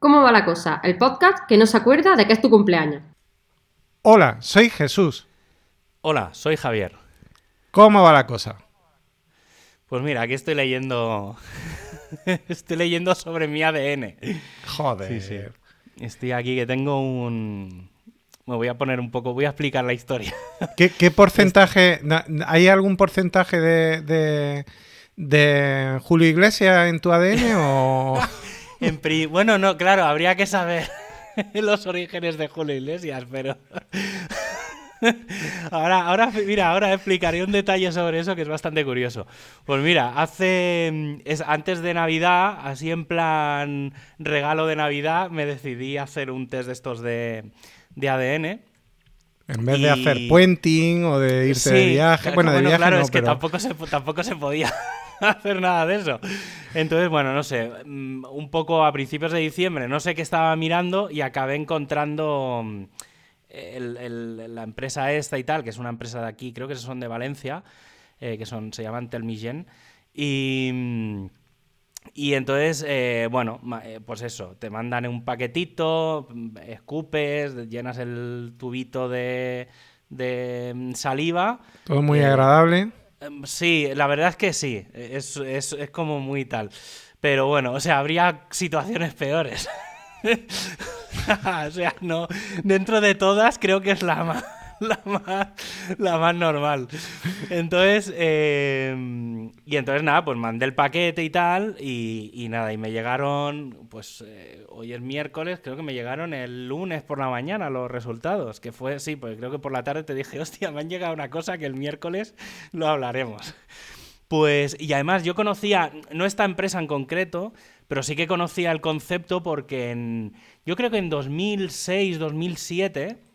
¿Cómo va la cosa? El podcast que no se acuerda de que es tu cumpleaños. Hola, soy Jesús. Hola, soy Javier. ¿Cómo va la cosa? Pues mira, aquí estoy leyendo. estoy leyendo sobre mi ADN. Joder. Sí, sí. Estoy aquí que tengo un. Me voy a poner un poco. Voy a explicar la historia. ¿Qué, qué porcentaje. ¿Hay algún porcentaje de, de, de Julio Iglesias en tu ADN o.? En pri- Bueno, no, claro, habría que saber los orígenes de Julio Iglesias, pero. Ahora, ahora, mira, ahora explicaré un detalle sobre eso que es bastante curioso. Pues mira, hace. mm, Es, antes de Navidad, así en plan regalo de Navidad, me decidí a hacer un test de estos de, de ADN. En vez de hacer puenting o de irte de viaje. Bueno, de viaje claro, no, es que pero- tampoco se, tampoco se podía hacer nada de eso. Entonces, bueno, no sé, mm, un poco a principios de diciembre, no sé qué estaba mirando y acabé encontrando mm, el- el- la empresa esta y tal, que es una empresa de aquí, creo que son de Valencia, eh, que son, se llaman Telmigen. Y... mm, y entonces, eh, bueno, eh, pues eso, te mandan un paquetito, escupes, llenas el tubito de, de saliva. Todo muy eh, agradable. Em, Sí, la verdad es que sí, es, es- es como muy tal. Pero bueno, o sea, habría situaciones peores. o sea, no, dentro de todas creo que es la más, la más, la más normal. Entonces, eh, y entonces nada, pues mandé el paquete y tal, y, y nada, y me llegaron, pues eh, hoy es miércoles, creo que me llegaron el lunes por la mañana los resultados, que fue, sí, pues creo que por la tarde te dije, hostia, me han llegado una cosa que el miércoles lo hablaremos. Pues, y además yo conocía, no esta empresa en concreto, pero sí que conocía el concepto porque en, yo creo que en 2006, 2007,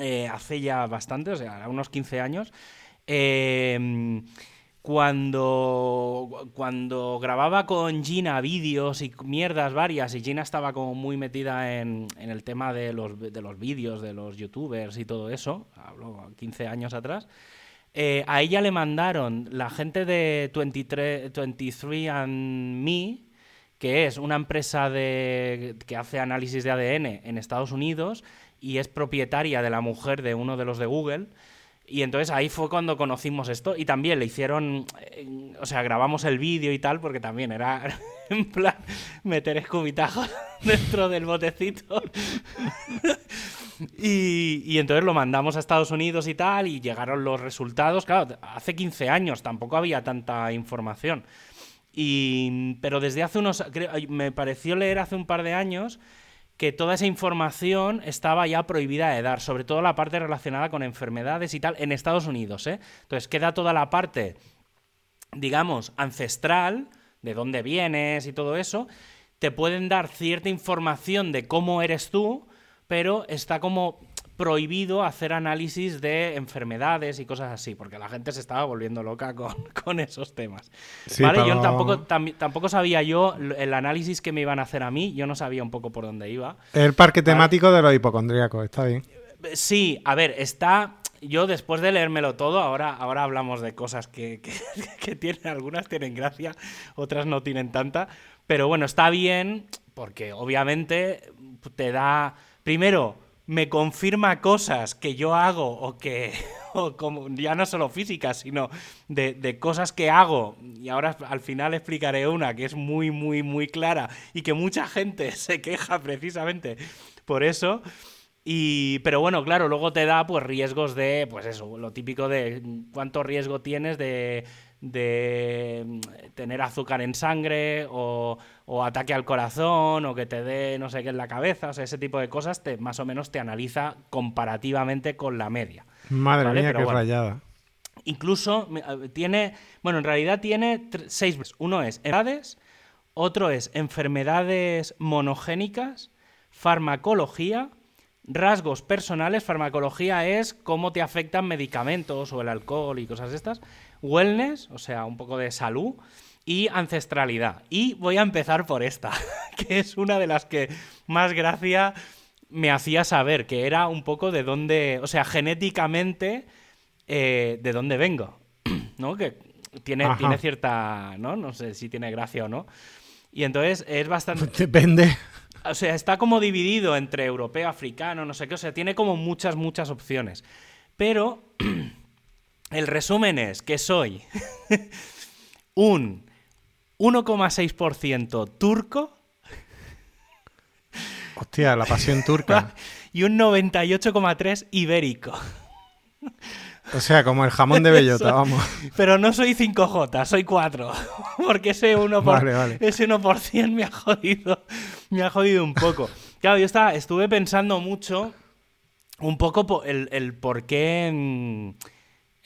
eh, hace ya bastante, o sea, unos 15 años, eh, cuando, cuando grababa con Gina vídeos y mierdas varias, y Gina estaba como muy metida en, en el tema de los, de los vídeos, de los youtubers y todo eso, hablo 15 años atrás, eh, a ella le mandaron la gente de 23, 23 and Me, que es una empresa de, que hace análisis de ADN en Estados Unidos y es propietaria de la mujer de uno de los de Google. Y entonces ahí fue cuando conocimos esto y también le hicieron, eh, o sea, grabamos el vídeo y tal porque también era en plan meter escubitajos dentro del botecito. Y, y entonces lo mandamos a Estados Unidos y tal, y llegaron los resultados. Claro, hace 15 años tampoco había tanta información. Y, pero desde hace unos. me pareció leer hace un par de años que toda esa información estaba ya prohibida de dar, sobre todo la parte relacionada con enfermedades y tal, en Estados Unidos. ¿eh? Entonces queda toda la parte, digamos, ancestral, de dónde vienes y todo eso. Te pueden dar cierta información de cómo eres tú, pero está como prohibido hacer análisis de enfermedades y cosas así, porque la gente se estaba volviendo loca con, con esos temas. Sí, ¿Vale? Yo tampoco, tam- tampoco sabía yo el análisis que me iban a hacer a mí, yo no sabía un poco por dónde iba. El parque temático de los hipocondríacos, está bien. Eh, Sí, a ver, está. Yo después de leérmelo todo, ahora, ahora hablamos de cosas que, que, que tienen, algunas tienen gracia, otras no tienen tanta. Pero bueno, está bien, porque obviamente te da. Primero, me confirma cosas que yo hago o que. o como, ya no solo físicas, sino de, de cosas que hago. Y ahora al final explicaré una que es muy, muy, muy clara y que mucha gente se queja precisamente por eso. Y, pero bueno, claro, luego te da pues riesgos de, pues eso, lo típico de cuánto riesgo tienes de, de mm, tener azúcar en sangre o, o ataque al corazón o que te dé no sé qué en la cabeza, o sea, ese tipo de cosas te, más o menos te analiza comparativamente con la media. Madre Vale, mía, pero qué bueno. rayada. Incluso eh, tiene, bueno, en realidad tiene seis. Uno es enfermedades, otro es enfermedades monogénicas, farmacología, rasgos personales. Farmacología es cómo te afectan medicamentos o el alcohol y cosas estas. Wellness, o sea, un poco de salud. Y ancestralidad. Y voy a empezar por esta, que es una de las que más gracia me hacía saber, que era un poco de dónde, o sea, genéticamente eh, de dónde vengo, ¿no? Que tiene, tiene cierta, ¿no? No sé si tiene gracia o no. Y entonces es bastante... Depende. o sea, está como dividido entre europeo, africano, no sé qué, o sea, tiene como muchas, muchas opciones. Pero el resumen es que soy un 1,6% turco Hostia, la pasión turca. y un 98,3% ibérico. O sea, como el jamón de bellota, vamos. Pero no soy 5J, soy 4. Porque ese 1%, por, Vale, vale. ese 1% me ha jodido. Me ha jodido un poco. Claro, yo estaba, estuve pensando mucho un poco po- el, el por qué. mm,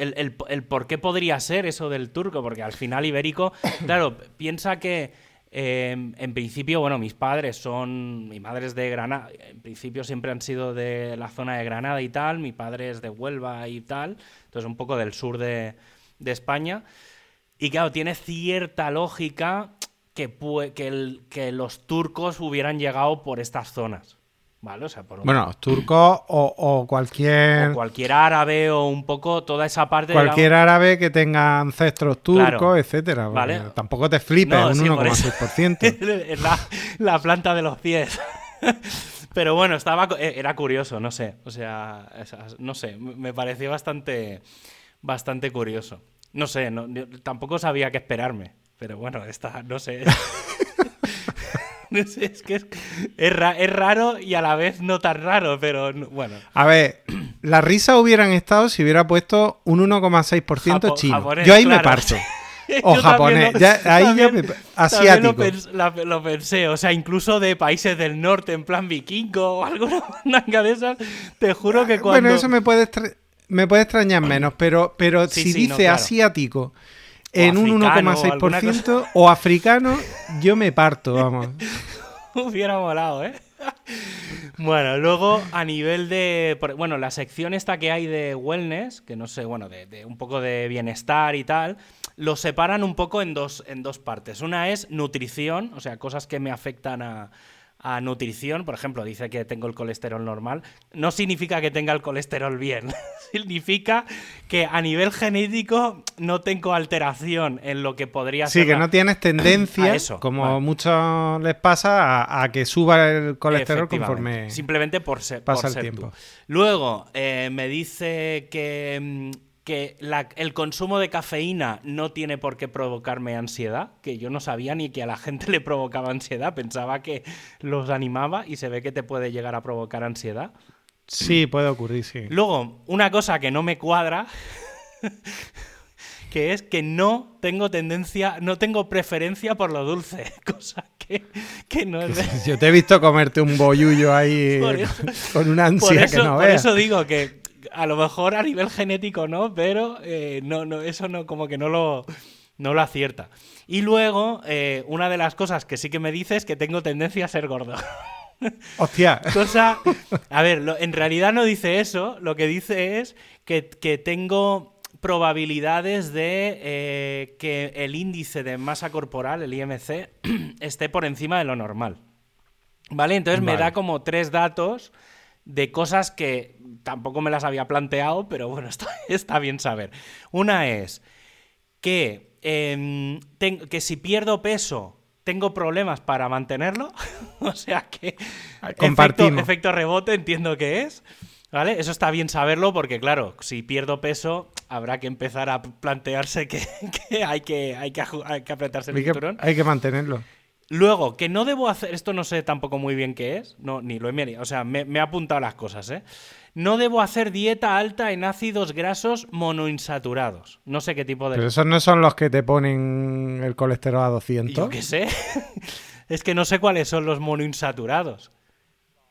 El, el- el por qué podría ser eso del turco, porque al final ibérico, claro, piensa que eh, en principio, bueno, mis padres son, mi madre es de Granada, en principio siempre han sido de la zona de Granada y tal, mi padre es de Huelva y tal, entonces un poco del sur de, de España. Y claro, tiene cierta lógica que, pue- que, el- que los turcos hubieran llegado por estas zonas. ¿Vale? O sea, por Bueno, los turcos o, o cualquier o cualquier árabe o un poco toda esa parte de la- cualquier árabe que tenga ancestros turcos, Claro. etcétera. Vale. Tampoco te flipes, No, un sí, por eso. 1,6%. Es la, la planta de los pies. Pero bueno, estaba eh, era curioso, no sé. O sea, no sé, me pareció bastante, bastante curioso. No sé, no- tampoco sabía qué esperarme. Pero bueno, está, no sé. Sé, es que es, es ra- es raro y a la vez no tan raro, pero no- bueno. A ver, las risas hubieran estado si hubiera puesto un 1,6% Japo- chino. japonés, Yo ahí me parto. Yo O también japonés. lo- Ya- ahí ya también- me- también asiático. Lo, pens- la- lo pensé, o sea, incluso de países del norte, en plan vikingo o alguna manga de esas, te juro que cuando... Bueno, eso me puede, me puede extrañar menos, pero, pero Sí, si sí, no, dice claro. asiático en un africano, o 1,6% o africano, yo me parto, vamos. Hubiera molado, ¿eh? Bueno, luego a nivel de. Bueno, la sección esta que hay de wellness, que no sé, bueno, de, de un poco de bienestar y tal, lo separan un poco en dos, en dos partes. Una es nutrición, o sea, cosas que me afectan a, a nutrición. Por ejemplo, dice que tengo el colesterol normal. No significa que tenga el colesterol bien. significa que a nivel genético no tengo alteración en lo que podría Sí, ser. que la- no tienes tendencia, eso, como vale. muchos les pasa, a, a que suba el colesterol conforme Simplemente por ser, pasa por el tiempo. tú. Luego, eh, me dice que, mm, que la- el consumo de cafeína no tiene por qué provocarme ansiedad, que yo no sabía ni que a la gente le provocaba ansiedad, pensaba que los animaba y se ve que te puede llegar a provocar ansiedad. Sí, puede ocurrir, sí. Luego, una cosa que no me cuadra, que es que no tengo tendencia, no tengo preferencia por lo dulce, cosa que, que no es... de- Yo te he visto comerte un bollullo ahí Por eso- con una Por ansia eso, que no por veas. eso digo que a lo mejor a nivel genético no, pero eh, no, no, eso no, como que no lo, no lo acierta. Y luego, eh, una de las cosas que sí que me dice es que tengo tendencia a ser gordo. Hostia, Cosa. A ver, lo- en realidad no dice eso. Lo que dice es que, que tengo probabilidades de eh, que el índice de masa corporal, el IMC, esté por encima de lo normal. ¿Vale? Entonces me da como tres datos de cosas que tampoco me las había planteado, pero bueno, está, está bien saber. Una es que, em, que si pierdo peso tengo problemas para mantenerlo. o sea que efecto, Compartimos. efecto rebote entiendo que es. ¿Vale? Eso está bien saberlo porque, claro, si pierdo peso, habrá que empezar a plantearse que, que hay, que, hay, que hay que apretarse el hay cinturón. hay que mantenerlo. Luego, que no debo hacer, esto no sé tampoco muy bien qué es, no, ni lo he mirado, o sea, me, me he apuntado las cosas, ¿eh? No debo hacer dieta alta en ácidos grasos monoinsaturados. No sé qué tipo de... Pero esos no son los que te ponen el colesterol a Yo 200. qué sé. es que no sé cuáles son los monoinsaturados.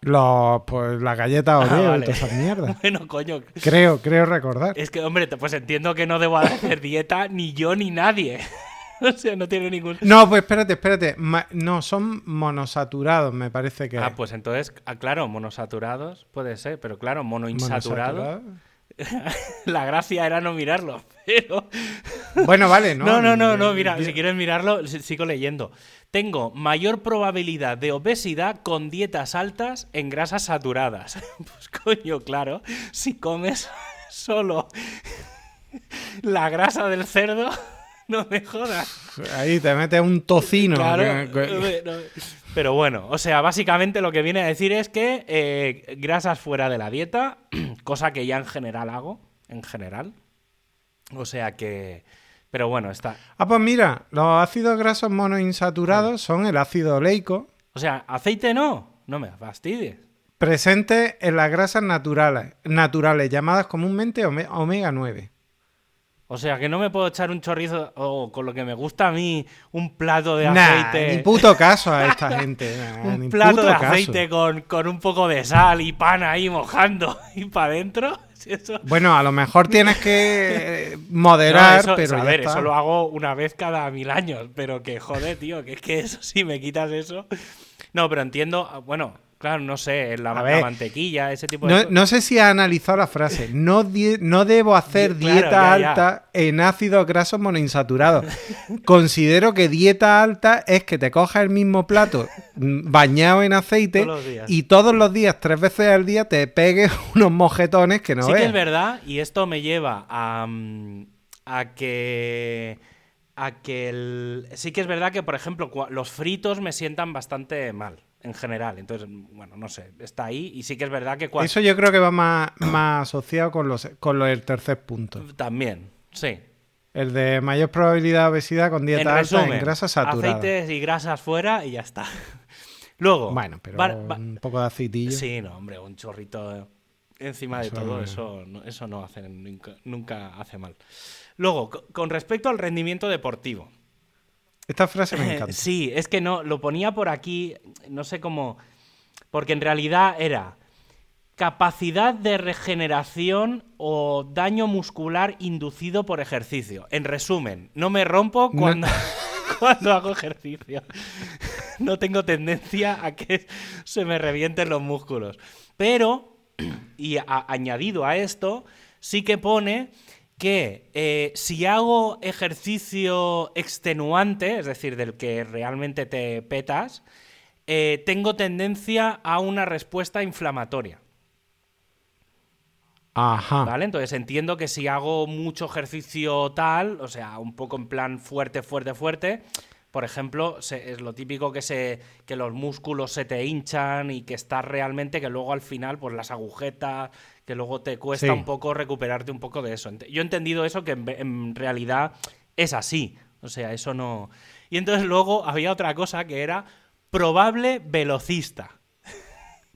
Los, pues las galletas Ah, Oreo vale. todas esas mierdas. Bueno, coño. Creo, creo recordar. Es que, hombre, pues entiendo que no debo hacer dieta ni yo ni nadie. o sea, no tiene ningún... No, pues espérate, espérate. Ma- no, son monosaturados, me parece que. Ah, es. pues entonces, ah, claro, monosaturados puede ser, pero claro, monoinsaturado. Monosaturado. La gracia era no mirarlo, pero... Bueno, vale, no. No, no, no, no, mira, si quieres mirarlo, si- sigo leyendo. Tengo mayor probabilidad de obesidad con dietas altas en grasas saturadas. Pues coño, claro, si comes solo la grasa del cerdo, no me jodas. Ahí te metes un tocino. Claro, que- que- no, Pero bueno, o sea, básicamente lo que viene a decir es que eh, grasas fuera de la dieta, cosa que ya en general hago, en general. O sea que... Pero bueno, está... Ah, pues mira, los ácidos grasos monoinsaturados son el ácido oleico, O sea, aceite no, no me fastidies. presente en las grasas naturales, naturales llamadas comúnmente ome- omega 9. O sea, que no me puedo echar un chorrizo o con lo que me gusta a mí, un plato de Nah, aceite. ni puto caso a esta gente. nah, ni un plato puto de aceite con, con un poco de sal y pan ahí mojando y para adentro. Eso, Bueno, a lo mejor tienes que eh, No, moderar, eso- pero a ver, eso lo hago una vez cada mil años, pero que joder, tío, que es que eso si me quitas eso. No, pero entiendo, ah, bueno, claro, no sé, la, la ver. mantequilla, ese tipo de No, cosas. no sé si has analizado la frase. No, no debo hacer claro, dieta ya, ya. alta en ácidos grasos monoinsaturados. Considero que dieta alta es que te cojas el mismo plato mm, bañado en aceite Todos y todos los días, tres veces al día, te pegues unos mojetones que no sí que es verdad, y esto me lleva a, mm, a que. A que el- Sí que es verdad que, por ejemplo, los fritos me sientan bastante mal, en general. Entonces, bueno, no sé, está ahí. Y sí que es verdad que cuando. Eso yo creo que va más, más asociado con, los, con lo del tercer punto. También, sí. El de mayor probabilidad de obesidad con dieta en alta resumen, en grasas saturadas. aceites y grasas fuera y ya está. Luego. Bueno, pero va- va- un poco de aceitillo. Sí, no, hombre, un chorrito encima de todo, eso, eso no hace, nunca, nunca hace mal. Luego, co- con respecto al rendimiento deportivo. Esta frase me encanta. Sí, es que no, lo ponía por aquí, no sé cómo, porque en realidad era capacidad de regeneración o daño muscular inducido por ejercicio. En resumen, no me rompo No- cuando, cuando hago ejercicio. No tengo tendencia a que se me revienten los músculos. Pero, y a- añadido a esto, sí que pone que eh, si hago ejercicio extenuante, es decir, del que realmente te petas, eh, tengo tendencia a una respuesta inflamatoria. Ajá. ¿Vale? Entonces entiendo que si hago mucho ejercicio tal, o sea, un poco en plan fuerte, fuerte, fuerte, por ejemplo, se- es lo típico que se que los músculos se te hinchan y que estás realmente que luego al final pues las agujetas, que luego te cuesta Sí. un poco recuperarte un poco de eso. Yo he entendido eso que en, realidad es así, o sea, eso no. Y entonces luego había otra cosa que era probable velocista.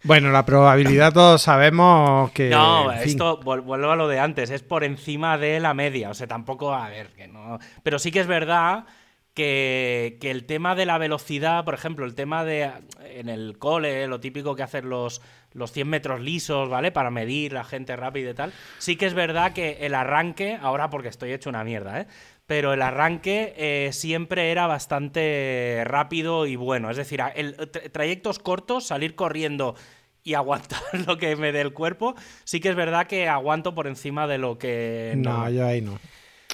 Bueno, la probabilidad todos sabemos que. No, en fin. esto vuelvo a lo de antes, es por encima de la media, o sea, tampoco, a ver, que no... Pero sí que es verdad que, que el tema de la velocidad, por ejemplo, el tema de en el cole, lo típico que hacen los, los 100 metros lisos, ¿vale? Para medir la gente rápida y tal, sí que es verdad que el arranque, ahora porque estoy hecho una mierda, ¿eh? Pero el arranque eh, siempre era bastante rápido y bueno. Es decir, el, tra- trayectos cortos, salir corriendo y aguantar lo que me dé el cuerpo, sí que es verdad que aguanto por encima de lo que... No, yo ahí no.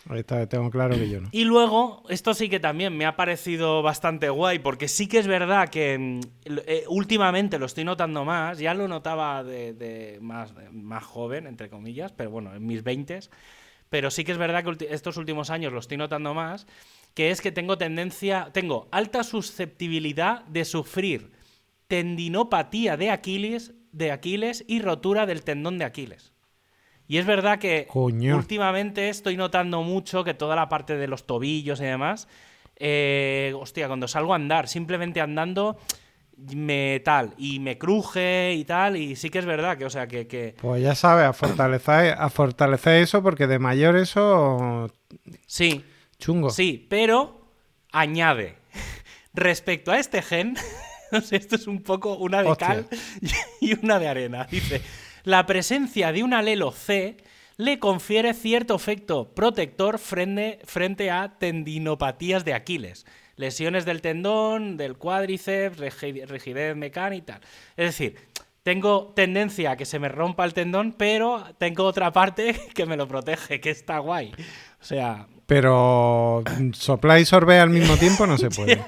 Ahorita tengo claro que yo no. Y luego, esto sí que también me ha parecido bastante guay, porque sí que es verdad que mm, eh, últimamente lo estoy notando más, ya lo notaba de, de más, de más joven, entre comillas, pero bueno, en mis 20 pero sí que es verdad que estos últimos años lo estoy notando más, que es que tengo tendencia, tengo alta susceptibilidad de sufrir tendinopatía de Aquiles, de Aquiles y rotura del tendón de Aquiles. Y es verdad que Coño. últimamente estoy notando mucho que toda la parte de los tobillos y demás, eh, hostia, cuando salgo a andar, simplemente andando, me tal, y me cruje y tal, y sí que es verdad que, o sea, que, que Pues ya sabes, a fortalecer, a fortalecer eso, porque de mayor eso. sí, chungo. sí, pero añade, respecto a este gen, esto es un poco una de Hostia. cal y una de arena, dice, la presencia de un alelo C le confiere cierto efecto protector frente, a tendinopatías de Aquiles, lesiones del tendón, del cuádriceps, rigidez mecánica. Es decir, tengo tendencia a que se me rompa el tendón, pero tengo otra parte que me lo protege, que está guay. O sea, Pero soplar y sorber al mismo tiempo no se puede.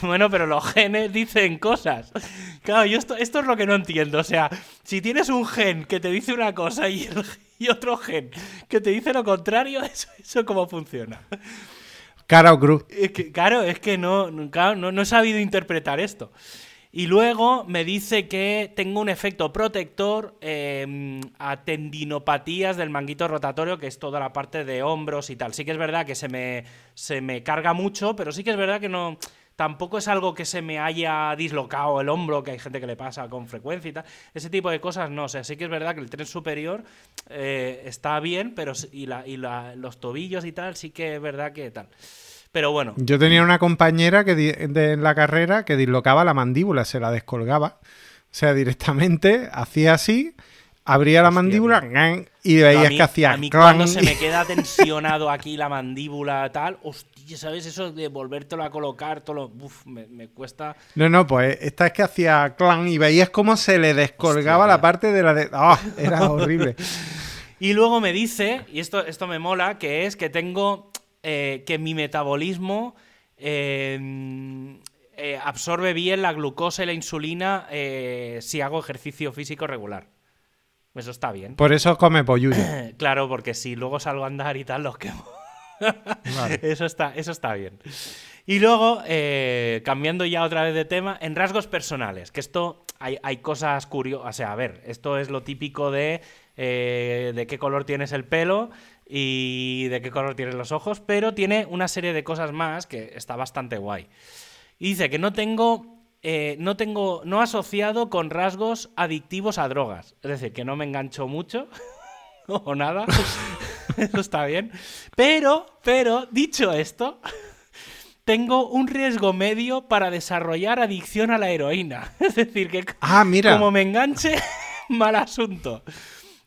bueno, pero los genes dicen cosas. Claro, yo esto, esto es lo que no entiendo. O sea, si tienes un gen que te dice una cosa y, el- y otro gen que te dice lo contrario, eso, eso cómo funciona. Cara o cruz. Es que, claro, es que no, no, no he sabido interpretar esto. Y luego me dice que tengo un efecto protector eh, a tendinopatías del manguito rotatorio, que es toda la parte de hombros y tal. Sí que es verdad que se me, se me carga mucho, pero sí que es verdad que no tampoco es algo que se me haya dislocado el hombro, que hay gente que le pasa con frecuencia y tal. Ese tipo de cosas no. O sea, sí que es verdad que el tren superior eh, está bien, pero y, la, y la, los tobillos y tal, sí que es verdad que tal. Pero bueno. Yo tenía una compañera que de, en la carrera que dislocaba la mandíbula, se la descolgaba. O sea, directamente hacía así, abría la mandíbula y veías que hacía. A mí cuando se me queda tensionado aquí la mandíbula tal, hostia, ¿sabes? Eso de volvértelo a colocar, todo lo, uf, me, cuesta. No, no, pues esta es que hacía clan y veías cómo se le descolgaba la parte de la de. ¡Ah! era horrible. y luego me dice, y esto, esto me mola, que es que tengo eh, que mi metabolismo eh, eh, absorbe bien la glucosa y la insulina si hago ejercicio físico regular. Eso está bien. Por eso come pollo. claro, porque si luego salgo a andar y tal, los quemo. eso, está, eso está bien. Y luego, cambiando ya otra vez de tema, en rasgos personales, que esto hay, hay cosas curiosas. O sea, a ver, esto es lo típico de de qué color tienes el pelo y de qué color tienen los ojos, pero tiene una serie de cosas más que está bastante guay. Y dice que no tengo, eh, no tengo, no asociado con rasgos adictivos a drogas, es decir, que no me engancho mucho o nada, eso está bien, pero, pero, dicho esto, tengo un riesgo medio para desarrollar adicción a la heroína, es decir, que ah, mira. como me enganche, mal asunto.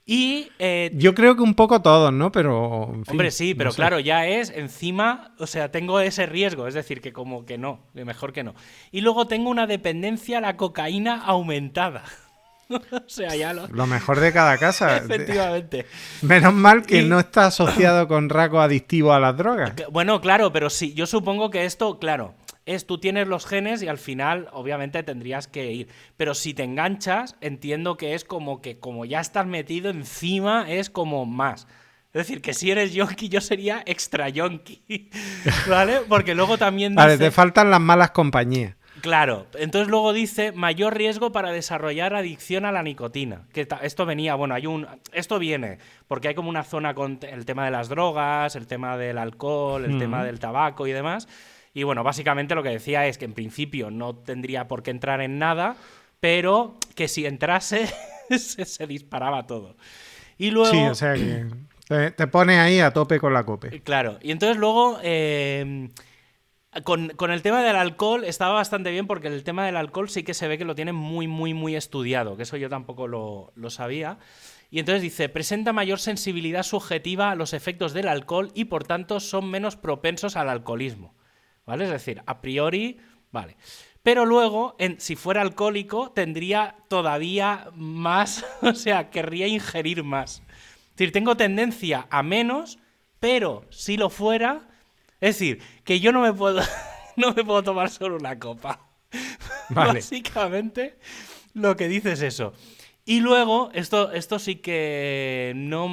Y. Eh, Yo creo que un poco todos, ¿no? Pero. hombre, sí, pero claro, ya es encima. O sea, tengo ese riesgo, es decir, que como que no, mejor que no. Y luego tengo una dependencia a la cocaína aumentada. o sea, ya lo. Lo mejor de cada casa. Efectivamente. Menos mal que no está asociado con rasgos adictivos a las drogas. Bueno, claro, pero sí, yo supongo que esto, claro es tú tienes los genes y al final obviamente tendrías que ir. Pero si te enganchas, entiendo que es como que como ya estás metido encima, es como más. Es decir, que si eres yonki, yo sería extra yonki. ¿Vale? Porque luego también dice... Vale, te faltan las malas compañías. Claro, entonces luego dice mayor riesgo para desarrollar adicción a la nicotina. Que esto venía, bueno, hay un. Esto viene, porque hay como una zona con el tema de las drogas, el tema del alcohol, el tema del tabaco y demás. Y bueno, básicamente lo que decía es que en principio no tendría por qué entrar en nada, pero que si entrase se, disparaba todo. Y luego... Sí, o sea que te, pone ahí a tope con la cope. Claro, y entonces luego... Eh, con, el tema del alcohol estaba bastante bien porque el tema del alcohol sí que se ve que lo tiene muy, muy, muy estudiado, que eso yo tampoco lo, lo sabía. Y entonces dice, presenta mayor sensibilidad subjetiva a los efectos del alcohol y por tanto son menos propensos al alcoholismo. ¿Vale? Es decir, a priori, vale. Pero luego, en, si fuera alcohólico, tendría todavía más, o sea, querría ingerir más. Es decir, tengo tendencia a menos, pero si lo fuera, es decir, que yo no me puedo, no me puedo tomar solo una copa. Básicamente, lo que dice es eso. Y luego, esto, esto sí que no,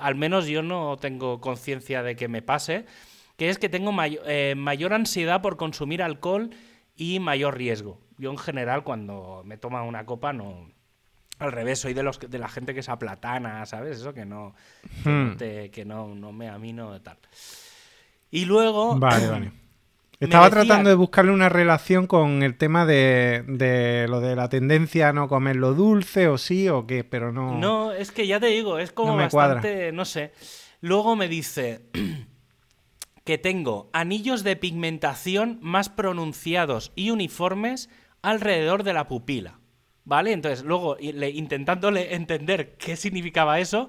al menos yo no tengo conciencia de que me pase, que es que tengo eh, mayor ansiedad por consumir alcohol y mayor riesgo. Yo en general cuando me toma una copa no... Al revés, soy de los de la gente que se aplatana, ¿sabes? Eso que no, que, no, hmm. no, me a mí no tal. Y luego... Vale, vale. Estaba tratando de buscarle una relación con el tema de, de, lo de la tendencia a no comer lo dulce o sí o qué, pero no... No, es que ya te digo, es como bastante, no sé. Luego me dice, que tengo anillos de pigmentación más pronunciados y uniformes alrededor de la pupila. ¿Vale? Entonces, luego, intentándole entender qué significaba eso,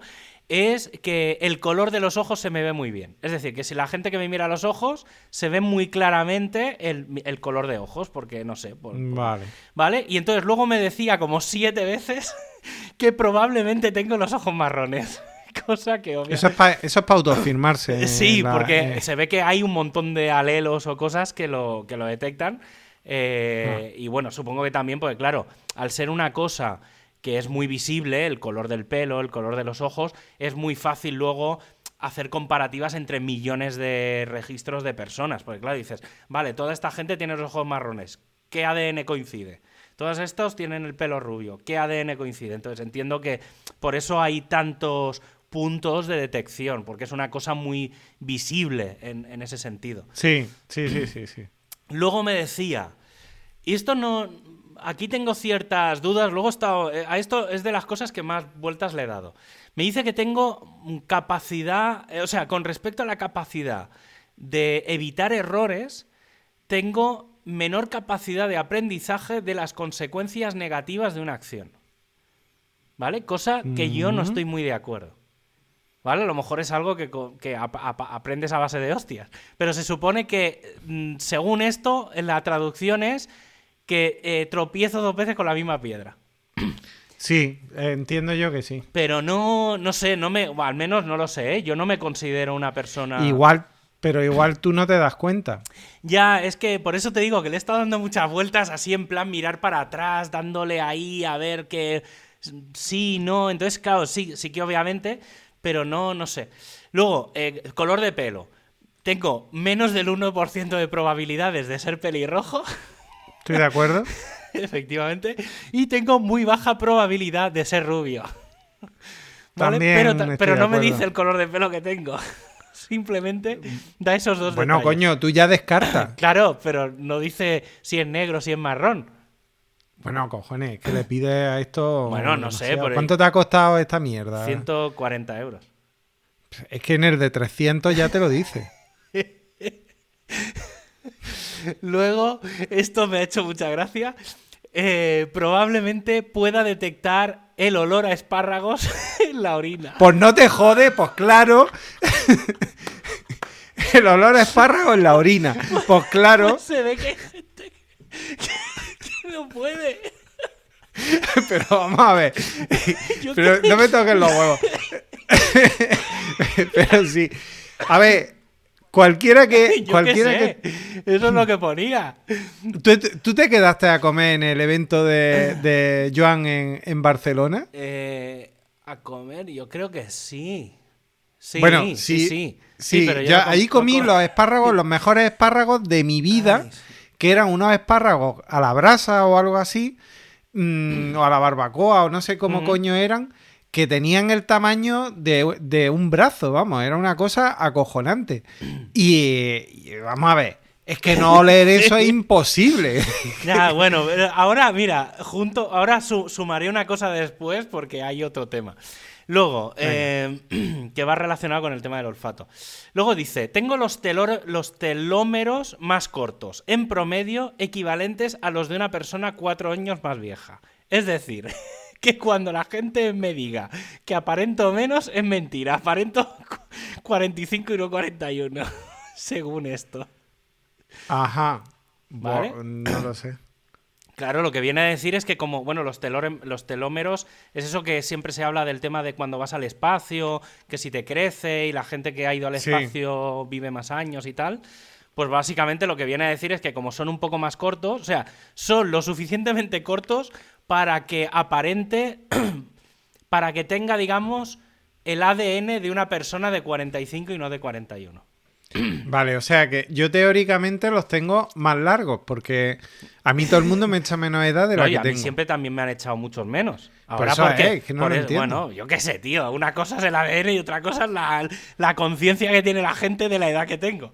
es que el color de los ojos se me ve muy bien. Es decir, que si la gente que me mira a los ojos, se ve muy claramente el, color de ojos, porque no sé. vale. ¿Vale? Y entonces luego me decía como siete veces que probablemente tengo los ojos marrones. cosa que obviamente... Eso es para eso autofirmarse. sí, porque eh. se ve que hay un montón de alelos o cosas que lo, que lo detectan. Eh, ah. Y bueno, supongo que también, porque claro, al ser una cosa que es muy visible, el color del pelo, el color de los ojos, es muy fácil luego hacer comparativas entre millones de registros de personas. Porque claro, dices, vale, toda esta gente tiene los ojos marrones. ¿Qué ADN coincide? Todos estos tienen el pelo rubio. ¿Qué ADN coincide? Entonces entiendo que por eso hay tantos puntos de detección, porque es una cosa muy visible en, en ese sentido. Sí, sí, sí, sí, sí. Luego me decía, y esto no, aquí tengo ciertas dudas, luego he estado, eh, a esto es de las cosas que más vueltas le he dado. Me dice que tengo capacidad, eh, o sea, con respecto a la capacidad de evitar errores, tengo menor capacidad de aprendizaje de las consecuencias negativas de una acción. ¿Vale? Cosa que yo no estoy muy de acuerdo. ¿Vale? A lo mejor es algo que, que ap- ap- aprendes a base de hostias. Pero se supone que, mm, según esto, en la traducción es que eh, tropiezo dos veces con la misma piedra. Sí, entiendo yo que sí. Pero no, no sé, no me, al menos no lo sé, ¿eh? yo no me considero una persona. Igual, pero igual tú no te das cuenta. Ya, es que por eso te digo que le he estado dando muchas vueltas así en plan mirar para atrás, dándole ahí a ver que sí, no. Entonces, claro, sí, sí que obviamente, pero no, no sé. Luego, eh, color de pelo. Tengo menos del 1% de probabilidades de ser pelirrojo, ¿Estoy de acuerdo? efectivamente, y tengo muy baja probabilidad de ser rubio. ¿Vale? También pero pero no me dice el color de pelo que tengo. Simplemente da esos dos Bueno, detalles. coño, tú ya descartas. Claro, pero no dice si es negro, si es marrón. Bueno, cojones, que le pides a esto. Bueno, no sé, por el- ¿Cuánto te ha costado esta mierda? 140 euros. Es que en el de 300 ya te lo dice. Luego, esto me ha hecho mucha gracia. eh, probablemente pueda detectar el olor a espárragos en la orina. Pues no te jode, pues claro. El olor a espárrago en la orina. Pues claro, Se ve que hay gente que no puede. pero vamos a ver. Yo Pero no me toques los huevos. Pero sí. A ver, cualquiera que. Yo Cualquiera sé. que. Eso es lo que ponía. ¿Tú, tú te quedaste a comer en el evento de, de Joan en, en Barcelona? Eh, a comer, yo creo que sí. Sí, bueno, sí, sí, sí. sí, pero yo no com- ahí comí com- los espárragos, los mejores espárragos de mi vida, Ay, sí. Que eran unos espárragos a la brasa o algo así, mm, o a la barbacoa, o no sé cómo coño eran, que tenían el tamaño de, de un brazo, vamos, era una cosa acojonante. Y, y vamos a ver, es que no oler eso es imposible. Ya, bueno, ahora, mira, junto, ahora su- sumaré una cosa después porque hay otro tema. Luego, eh, que va relacionado con el tema del olfato. Luego dice, tengo los, telor- los telómeros más cortos, en promedio equivalentes a los de una persona cuatro años más vieja. Es decir, que cuando la gente me diga que aparento menos, es mentira. Aparento cu- 45 y no 41, según esto. Ajá. Vale. No lo sé. Claro, lo que viene a decir es que como, bueno, los, los telómeros es eso que siempre se habla del tema de cuando vas al espacio, que si te crece y la gente que ha ido al Sí. espacio vive más años y tal. Pues básicamente lo que viene a decir es que como son un poco más cortos, o sea, son lo suficientemente cortos para que aparente, para que tenga, digamos, el ADN de una persona de 45 y no de 41. Vale, o sea que yo teóricamente los tengo más largos, porque a mí todo el mundo me echa menos edad de la No, y que a mí siempre también me han echado muchos menos. Por Ahora eso porque, es, que no por lo eso- entiendo. Bueno, yo qué sé, tío. Una cosa es el ADN y otra cosa es la, la conciencia que tiene la gente de la edad que tengo.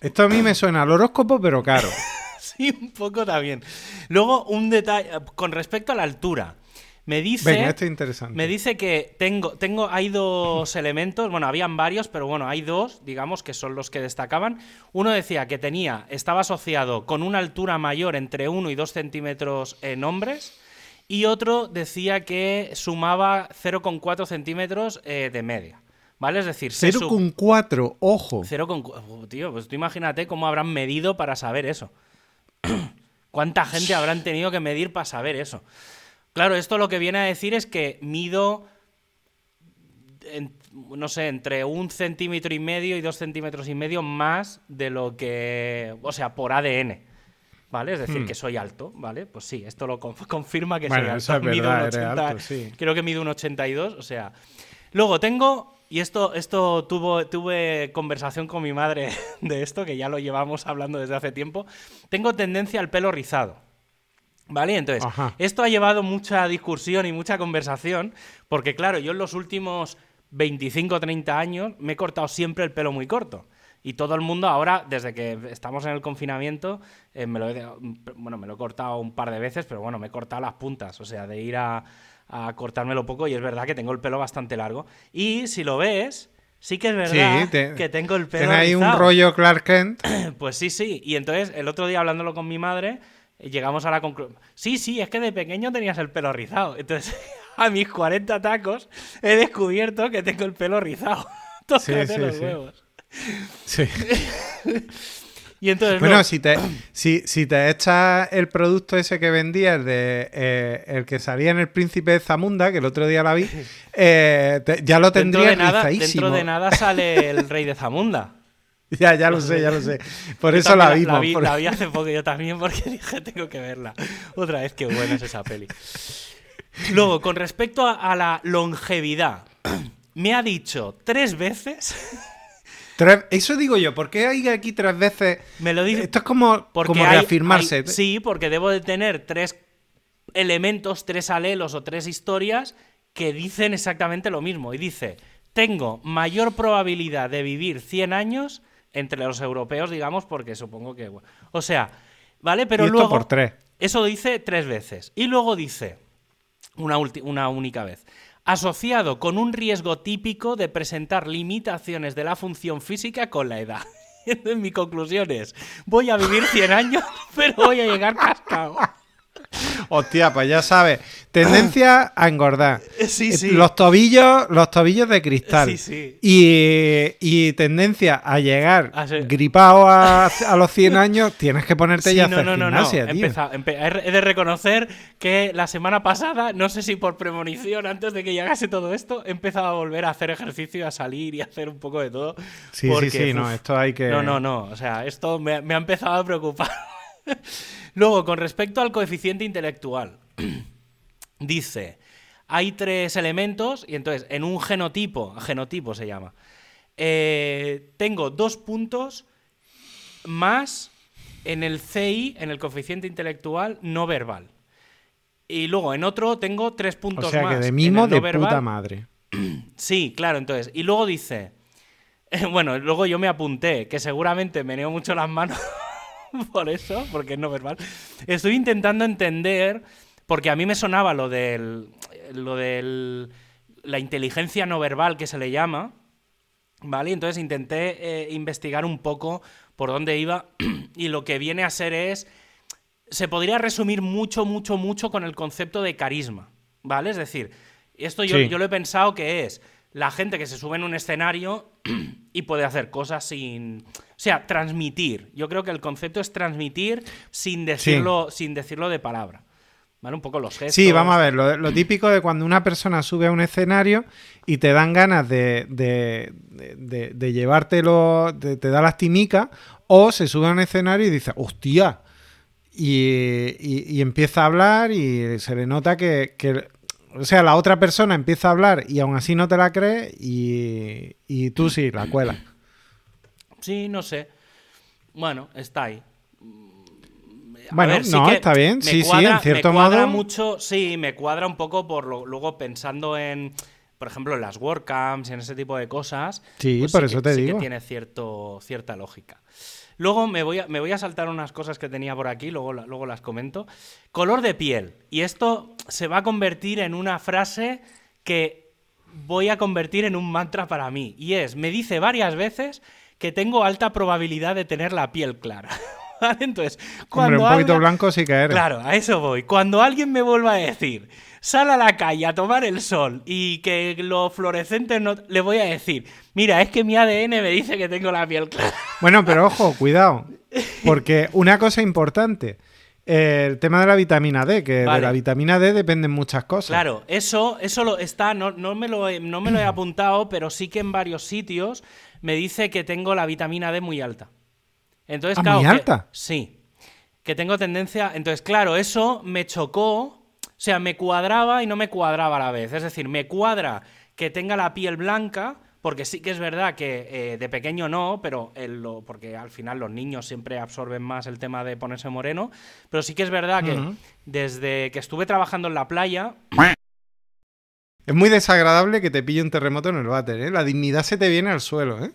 Esto a mí me suena al horóscopo, pero caro. Sí, un poco también. Luego, un detalle con respecto a la altura. Me dice, Venga, esto es interesante. me dice que tengo, tengo, hay dos elementos, bueno, habían varios, pero bueno, hay dos, digamos, que son los que destacaban. Uno decía que tenía, estaba asociado con una altura mayor entre 1 y 2 centímetros en hombres, y otro decía que sumaba 0,4 centímetros eh, de media. ¿Vale? Es decir, se su- 0,4, ojo. 0,4. Oh, tío, pues tú imagínate cómo habrán medido para saber eso. ¿Cuánta gente habrán tenido que medir para saber eso? Claro, esto lo que viene a decir es que mido, en- no sé, entre un centímetro y medio y dos centímetros y medio más de lo que, o sea, por ADN. ¿Vale? Es decir, Hmm. que soy alto, ¿vale? Pues sí, esto lo conf- confirma que Bueno, soy eso alto. es Mido verdad, un eres 80, alto, sí. Creo que mido un 82, o sea. Luego tengo y esto, esto tuvo, tuve conversación con mi madre de esto, que ya lo llevamos hablando desde hace tiempo. Tengo tendencia al pelo rizado. ¿Vale? Entonces, Ajá. esto ha llevado mucha discusión y mucha conversación, porque claro, yo en los últimos 25 o 30 años me he cortado siempre el pelo muy corto. Y todo el mundo ahora, desde que estamos en el confinamiento, eh, me, lo he, bueno, me lo he cortado un par de veces, pero bueno, me he cortado las puntas, o sea, de ir a, a cortármelo poco y es verdad que tengo el pelo bastante largo. Y si lo ves, sí que es verdad Sí, te- que tengo el pelo Tiene ahí un rollo Clark Kent. Pues sí, sí. Y entonces, el otro día hablándolo con mi madre, llegamos a la conclusión. Sí, sí, es que de pequeño tenías el pelo rizado. Entonces, a mis 40 tacos he descubierto que tengo el pelo rizado. Tócate sí, los sí. huevos. Sí. Y entonces, Bueno, no, si te, si, si te echas el producto ese que vendía, el de eh, el que salía en el Príncipe de Zamunda, que el otro día la vi, eh, te- ya lo dentro tendría de, nada, rizadísimo. dentro de nada sale el rey de Zamunda. Ya, ya lo sé, ya lo sé. Por Yo eso la vi, por- la vi hace poco yo también porque dije, tengo que verla. Otra vez, qué buena es esa peli. Luego, con respecto a, a la longevidad, me ha dicho tres veces, Tres- eso digo yo, ¿por qué hay aquí tres veces? me lo dice Esto es como, porque como hay- reafirmarse. hay- sí, porque debo de tener tres elementos, tres alelos o tres historias que dicen exactamente lo mismo. Y dice, tengo mayor probabilidad de vivir 100 años entre los europeos, digamos, porque supongo que... bueno, O sea, ¿vale? Pero y esto luego... por tres. Eso dice tres veces. Y luego dice, una, una única vez, asociado con un riesgo típico de presentar limitaciones de la función física con la edad. Entonces, mi conclusión es, voy a vivir 100 años, pero voy a llegar cascado. Hostia, pues ya sabes. Tendencia a engordar. Sí, Eh, sí. Los tobillos, los tobillos de cristal. Sí, sí. Y, y tendencia a llegar gripado a, a los 100 años, tienes que ponerte Sí, ya a no, hacer no, no, no. gimnasia, He tío. empezado- empe- he de reconocer que la semana pasada, no sé si por premonición, antes de que llegase todo esto, he empezado a volver a hacer ejercicio, y a salir y a hacer un poco de todo. Sí, porque, sí, sí, no, esto hay que... No, no, no. O sea, esto me, me ha empezado a preocupar. Luego, con respecto al coeficiente intelectual, dice, hay tres elementos y entonces en un genotipo, genotipo se llama, eh, tengo dos puntos más en el CI, en el coeficiente intelectual no verbal. Y luego en otro tengo tres puntos O sea más. que de mimo no de verbal. puta madre. Sí, claro, entonces. Y luego dice. Bueno, luego yo me apunté, que seguramente meneo mucho las manos por eso, porque es no verbal. Estoy intentando entender, porque a mí me sonaba lo del. lo del. la inteligencia no verbal que se le llama. ¿Vale? Entonces intenté eh, investigar un poco por dónde iba. y lo que viene a ser es. Se podría resumir mucho, mucho, mucho con el concepto de carisma. ¿Vale? Es decir, esto yo, Sí. yo lo he pensado que es la gente que se sube en un escenario y puede hacer cosas sin. O sea, transmitir. Yo creo que el concepto es transmitir sin decirlo, sin decirlo de palabra. ¿Vale? Un poco los gestos. Sí, vamos a ver, lo, lo típico de cuando una persona sube a un escenario y te dan ganas de, de, de- de- de llevártelo, te, te da lastimica, o se sube a un escenario y dice, hostia, y, y- y empieza a hablar y se le nota que, que- o sea, la otra persona empieza a hablar y aún así no te la crees y, y tú sí, la cuelas. Sí, no sé. Bueno, está ahí. A Bueno, ver, sí no, que está bien, sí, sí, en cierto me cuadra modo. mucho, sí, me cuadra un poco por lo- luego pensando en, por ejemplo, en las WordCamps y en ese tipo de cosas. Sí, pues por eso te sí digo. que tiene cierto, cierta lógica. Luego me voy, a, saltar unas cosas que tenía por aquí, luego las comento. Color de piel. Y esto se va a convertir en una frase que voy a convertir en un mantra para mí. Y es, me dice varias veces que tengo alta probabilidad de tener la piel clara. ¿Vale? Entonces, Hombre, cuando un poquito alguien- blanco sí que eres. Claro, a eso voy. Cuando alguien me vuelva a decir, sal a la calle a tomar el sol y que los fluorescentes no... Le voy a decir, mira, es que mi ADN me dice que tengo la piel clara. Bueno, pero ojo, cuidado. Porque una cosa importante, eh, el tema de la vitamina D, que Vale. de la vitamina D dependen muchas cosas. Claro, eso, eso lo está, no, no me lo no me lo he apuntado, pero sí que en varios sitios me dice que tengo la vitamina D muy alta. Entonces, Ah, claro, ¿muy que- alta? sí. Que tengo tendencia. Entonces, claro, eso me chocó. O sea, me cuadraba y no me cuadraba a la vez. Es decir, me cuadra que tenga la piel blanca, porque sí que es verdad que eh, de pequeño no, pero el lo, porque al final los niños siempre absorben más el tema de ponerse moreno, pero sí que es verdad que desde que estuve trabajando en la playa, Es muy desagradable que te pille un terremoto en el váter, ¿eh? La dignidad se te viene al suelo, ¿eh?